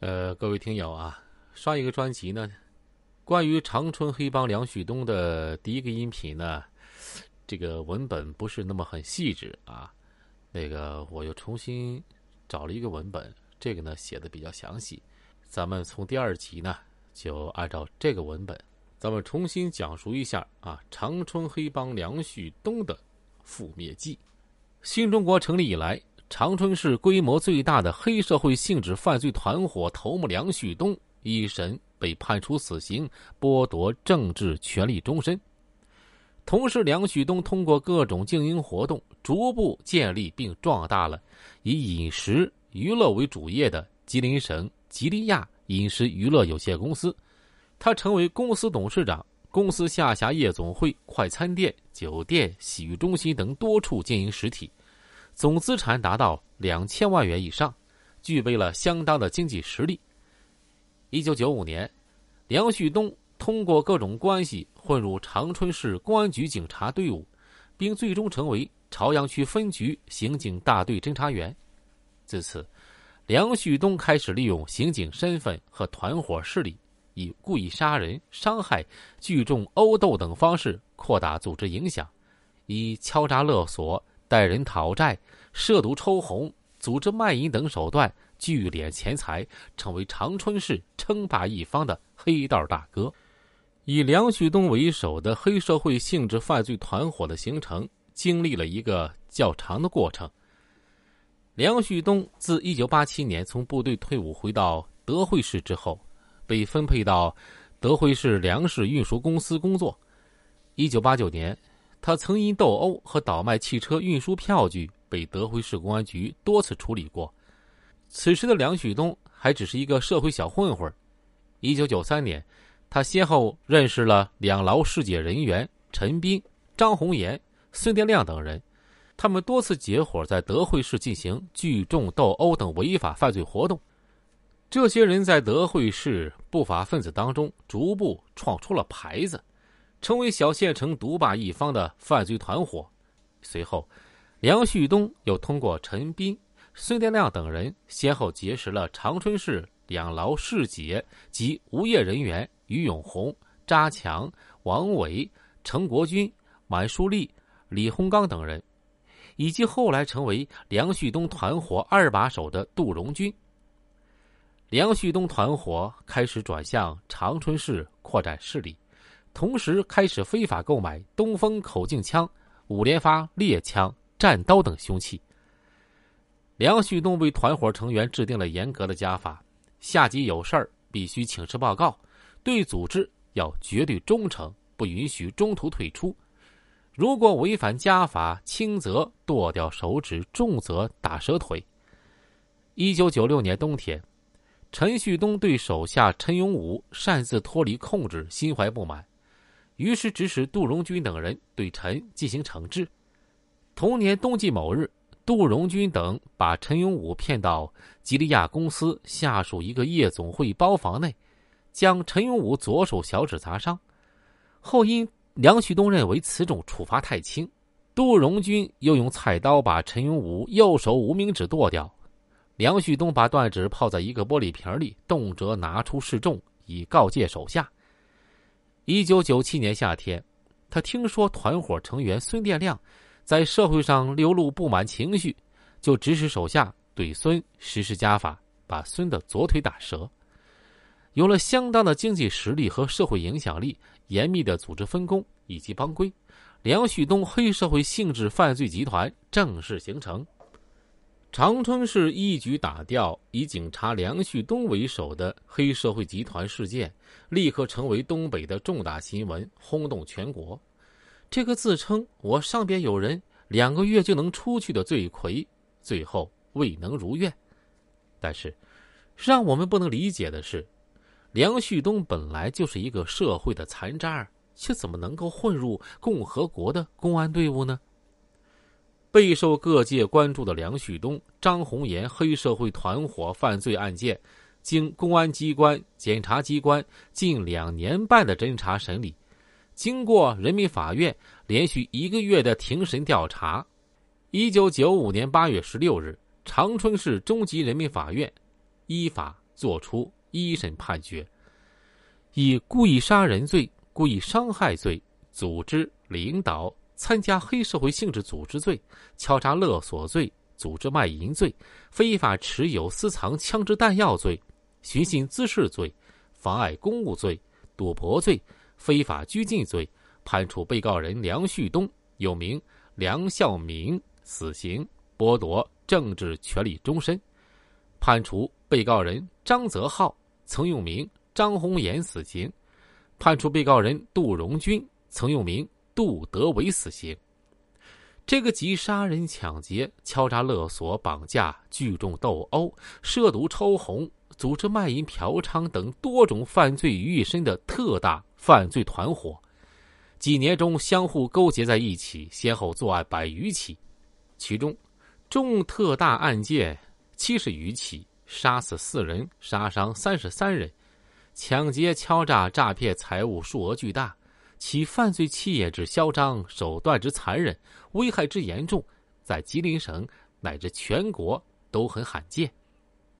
呃，各位听友啊，上一个专辑呢，关于长春黑帮梁旭东的第一个音频呢，这个文本不是那么很细致啊，那个我又重新找了一个文本，这个呢写的比较详细。咱们从第二集呢，就按照这个文本，咱们重新讲述一下啊，长春黑帮梁旭东的覆灭记。新中国成立以来。长春市规模最大的黑社会性质犯罪团伙头目梁旭东一审被判处死刑，剥夺政治权利终身。同时，梁旭东通过各种经营活动，逐步建立并壮大了以饮食娱乐为主业的吉林省吉利亚饮食娱乐有限公司。他成为公司董事长，公司下辖夜总会、快餐店、酒店、洗浴中心等多处经营实体。总资产达到两千万元以上，具备了相当的经济实力。一九九五年，梁旭东通过各种关系混入长春市公安局警察队伍，并最终成为朝阳区分局刑警大队侦查员。自此，梁旭东开始利用刑警身份和团伙势力，以故意杀人、伤害、聚众殴斗等方式扩大组织影响，以敲诈勒索。带人讨债、涉毒抽红、组织卖淫等手段聚敛钱财，成为长春市称霸一方的黑道大哥。以梁旭东为首的黑社会性质犯罪团伙的形成，经历了一个较长的过程。梁旭东自1987年从部队退伍回到德惠市之后，被分配到德惠市粮食运输公司工作。1989年。他曾因斗殴和倒卖汽车运输票据被德惠市公安局多次处理过。此时的梁旭东还只是一个社会小混混。一九九三年，他先后认识了两牢世界人员陈斌、张红岩、孙殿亮等人，他们多次结伙在德惠市进行聚众斗殴等违法犯罪活动。这些人在德惠市不法分子当中逐步闯出了牌子。成为小县城独霸一方的犯罪团伙。随后，梁旭东又通过陈斌、孙殿亮等人，先后结识了长春市两牢市姐及无业人员于永红、扎强、王伟、程国军、满书立、李洪刚等人，以及后来成为梁旭东团伙二把手的杜荣军。梁旭东团伙开始转向长春市扩展势力。同时开始非法购买东风口径枪、五连发猎枪、战刀等凶器。梁旭东为团伙成员制定了严格的家法：下级有事儿必须请示报告，对组织要绝对忠诚，不允许中途退出。如果违反家法，轻则剁掉手指，重则打折腿。一九九六年冬天，陈旭东对手下陈永武擅自脱离控制心怀不满。于是指使杜荣军等人对陈进行惩治。同年冬季某日，杜荣军等把陈永武骗到吉利亚公司下属一个夜总会包房内，将陈永武左手小指砸伤。后因梁旭东认为此种处罚太轻，杜荣军又用菜刀把陈永武右手无名指剁掉。梁旭东把断指泡在一个玻璃瓶里，动辄拿出示众，以告诫手下。一九九七年夏天，他听说团伙成员孙殿亮在社会上流露不满情绪，就指使手下对孙实施家法，把孙的左腿打折。有了相当的经济实力和社会影响力，严密的组织分工以及帮规，梁旭东黑社会性质犯罪集团正式形成。长春市一举打掉以警察梁旭东为首的黑社会集团事件，立刻成为东北的重大新闻，轰动全国。这个自称我上边有人两个月就能出去的罪魁，最后未能如愿。但是，让我们不能理解的是，梁旭东本来就是一个社会的残渣，却怎么能够混入共和国的公安队伍呢？备受各界关注的梁旭东、张红岩黑社会团伙犯罪案件，经公安机关、检察机关近两年半的侦查审理，经过人民法院连续一个月的庭审调查，一九九五年八月十六日，长春市中级人民法院依法作出一审判决，以故意杀人罪、故意伤害罪、组织领导参加黑社会性质组织罪、敲诈勒索罪、组织卖淫罪、非法持有私藏枪支弹药罪、寻衅滋事罪、妨碍公务罪、赌博罪、非法拘禁罪，判处被告人梁旭东（又名梁孝明）死刑，剥夺政治权利终身；判处被告人张泽浩（曾用名张红岩）死刑，判处被告人杜荣军（曾用名杜德伟）死刑。这个集杀人、抢劫、敲诈勒索、绑架、聚众斗殴、涉毒抽红、组织卖淫嫖娼等多种犯罪于一身的特大犯罪团伙，几年中相互勾结在一起，先后作案百余起，其中重特大案件七十余起，杀死四人，杀伤三十三人，抢劫、敲诈、诈骗财物数额巨大。其犯罪气焰之嚣张，手段之残忍，危害之严重，在吉林省乃至全国都很罕见。